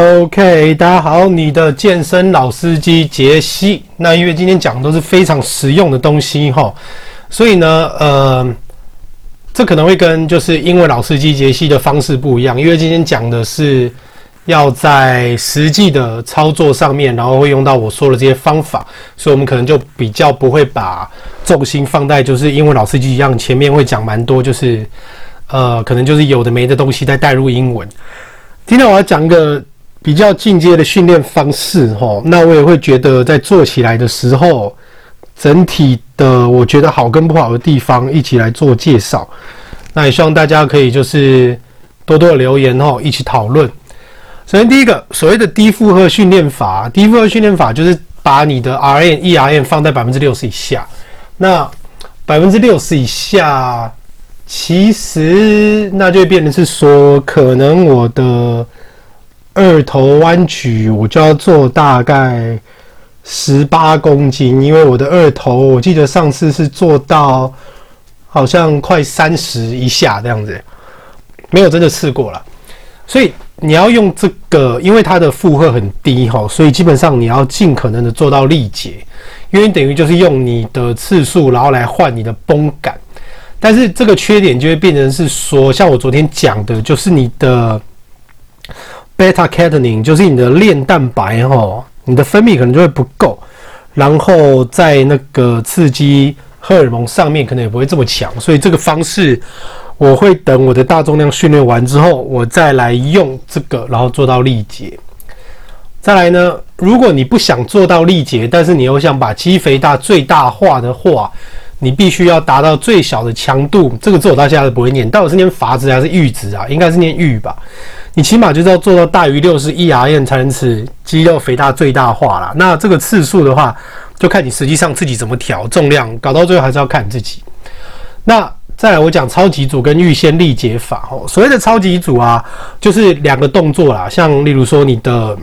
OK，大家好，你的健身老司机杰西。那因为今天讲的都是非常实用的东西哈，所以呢，呃，这可能会跟就是英文老司机杰西的方式不一样，因为今天讲的是要在实际的操作上面，然后会用到我说的这些方法，所以我们可能就比较不会把重心放在就是英文老司机一样，前面会讲蛮多就是呃，可能就是有的没的东西再带入英文。今天我要讲一个。比较进阶的训练方式，齁，那我也会觉得在做起来的时候，整体的我觉得好跟不好的地方，一起来做介绍。那也希望大家可以就是多多留言，齁，一起讨论。首先第一个，所谓的低负荷训练法，低负荷训练法就是把你的 RM、ERM 放在百分之六十以下。那百分之六十以下，其实那就变成是说，可能我的。二头弯曲我就要做大概十八公斤，因为我的二头我记得上次是做到好像快三十以下这样子，没有真的试过了。所以你要用这个，因为它的负荷很低哈，所以基本上你要尽可能的做到力竭，因为等于就是用你的次数然后来换你的绷感。但是这个缺点就会变成是说，像我昨天讲的，就是你的。Beta catenin 就是你的链蛋白哈，你的分泌可能就会不够，然后在那个刺激荷尔蒙上面可能也不会这么强，所以这个方式我会等我的大重量训练完之后，我再来用这个，然后做到力竭。再来呢，如果你不想做到力竭，但是你又想把肌肥大最大化的话，你必须要达到最小的强度。这个字我到现在都不会念，到底是念阀值还是阈值啊？应该是念阈吧。你起码就是要做到大于六十 ERM 才能使肌肉肥大最大化啦。那这个次数的话，就看你实际上自己怎么调重量，搞到最后还是要看你自己。那再来我讲超级组跟预先力竭法哦。所谓的超级组啊，就是两个动作啦，像例如说你的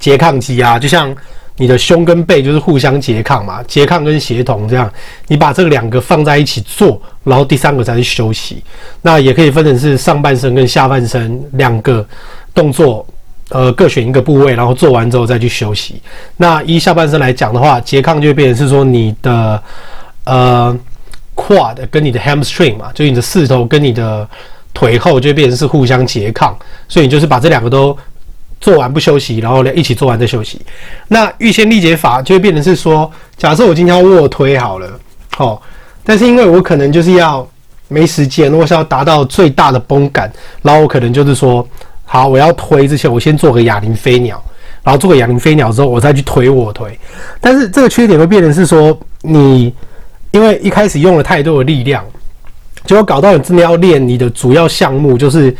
拮抗肌啊，就像。你的胸跟背就是互相拮抗嘛，拮抗跟协同这样，你把这两个放在一起做，然后第三个才是休息。那也可以分成是上半身跟下半身两个动作，呃，各选一个部位，然后做完之后再去休息。那一下半身来讲的话，拮抗就会变成是说你的呃 quad 跟你的 hamstring 嘛，就你的四头跟你的腿后就会变成是互相拮抗，所以你就是把这两个都。做完不休息，然后呢一起做完再休息。那预先力竭法就会变成是说，假设我今天要卧推好了，哦，但是因为我可能就是要没时间，我是要达到最大的绷感，然后我可能就是说，好，我要推之前，我先做个哑铃飞鸟，然后做个哑铃飞鸟之后，我再去推卧推。但是这个缺点会变成是说，你因为一开始用了太多的力量，结果搞到你真的要练你的主要项目就是。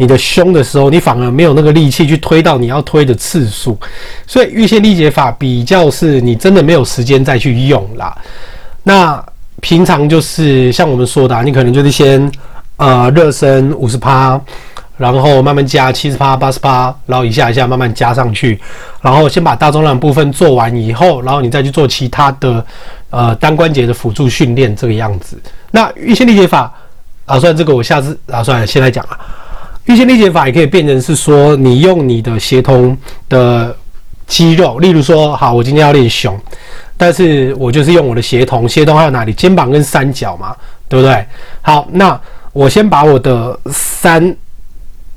你的胸的时候，你反而没有那个力气去推到你要推的次数，所以预先力竭法比较是你真的没有时间再去用啦。那平常就是像我们说的啊，你可能就是先呃热身五十趴，然后慢慢加七十趴、八十趴，然后一下一下慢慢加上去，然后先把大重量部分做完以后，然后你再去做其他的呃单关节的辅助训练这个样子。那预先力竭法啊，算这个我下次啊，算了，先来讲啊。预先力竭法也可以变成是说，你用你的协同的肌肉，例如说，好，我今天要练胸，但是我就是用我的协同，协同还有哪里？肩膀跟三角嘛，对不对？好，那我先把我的三，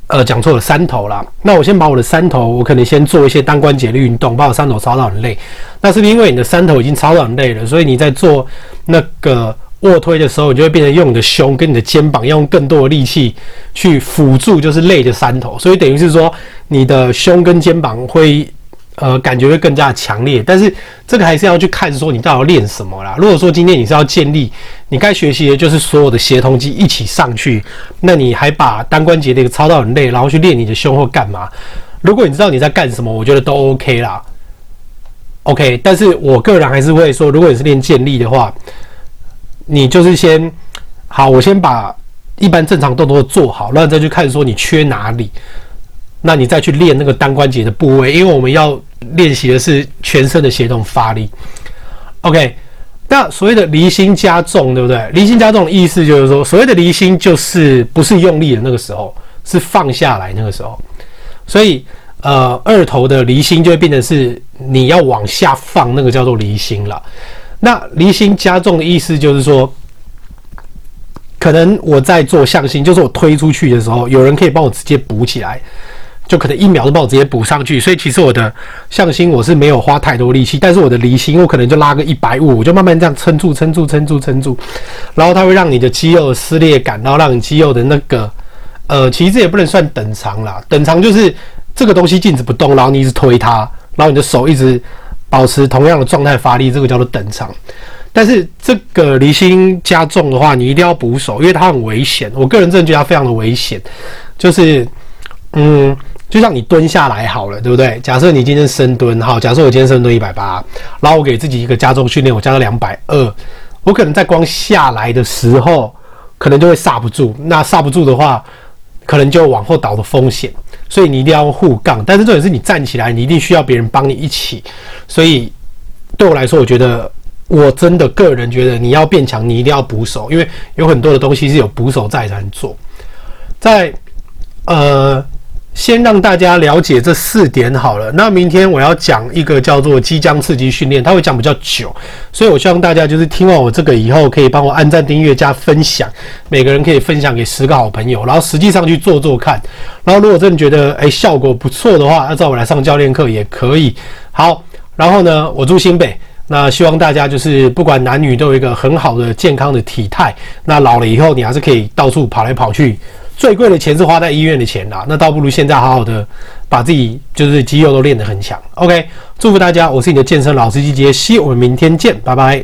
呃，讲错了，三头啦。那我先把我的三头，我可能先做一些单关节的运动，把我三头操到很累。那是不是因为你的三头已经操到很累了，所以你在做那个？卧推的时候，你就会变成用你的胸跟你的肩膀，要用更多的力气去辅助，就是累的三头，所以等于是说，你的胸跟肩膀会，呃，感觉会更加强烈。但是这个还是要去看说你到底要练什么啦。如果说今天你是要建立，你该学习的就是所有的协同肌一起上去，那你还把单关节的一个操到很累，然后去练你的胸或干嘛？如果你知道你在干什么，我觉得都 OK 啦。OK，但是我个人还是会说，如果你是练健力的话。你就是先好，我先把一般正常动作做好，然后再去看说你缺哪里，那你再去练那个单关节的部位，因为我们要练习的是全身的协同发力。OK，那所谓的离心加重，对不对？离心加重的意思就是说，所谓的离心就是不是用力的那个时候，是放下来那个时候。所以呃二头的离心就会变成是你要往下放，那个叫做离心了。那离心加重的意思就是说，可能我在做向心，就是我推出去的时候，有人可以帮我直接补起来。就可能一秒就帮我直接补上去，所以其实我的向心我是没有花太多力气，但是我的离心我可能就拉个一百五，我就慢慢这样撑住、撑住、撑住、撑住，然后它会让你的肌肉撕裂感，然后让你肌肉的那个呃，其实这也不能算等长啦，等长就是这个东西静止不动，然后你一直推它，然后你的手一直保持同样的状态发力，这个叫做等长。但是这个离心加重的话，你一定要补手，因为它很危险。我个人真的觉得它非常的危险，就是嗯。就像你蹲下来好了，对不对？假设你今天深蹲，好，假设我今天深蹲一百八，然后我给自己一个加重训练，我加到两百二，我可能在光下来的时候，可能就会刹不住。那刹不住的话，可能就往后倒的风险。所以你一定要护杠。但是重点是你站起来，你一定需要别人帮你一起。所以对我来说，我觉得我真的个人觉得，你要变强，你一定要补手，因为有很多的东西是有补手在才能做。在呃。先让大家了解这四点好了。那明天我要讲一个叫做肌浆刺激训练，它会讲比较久，所以我希望大家就是听完我这个以后，可以帮我按赞、订阅、加分享，每个人可以分享给十个好朋友，然后实际上去做做看。然后如果真的觉得诶效果不错的话，那找我来上教练课也可以。好，然后呢，我住新北，那希望大家就是不管男女都有一个很好的健康的体态。那老了以后，你还是可以到处跑来跑去。最贵的钱是花在医院的钱啦，那倒不如现在好好的把自己就是肌肉都练得很强。OK，祝福大家，我是你的健身老司机杰西，我们明天见，拜拜。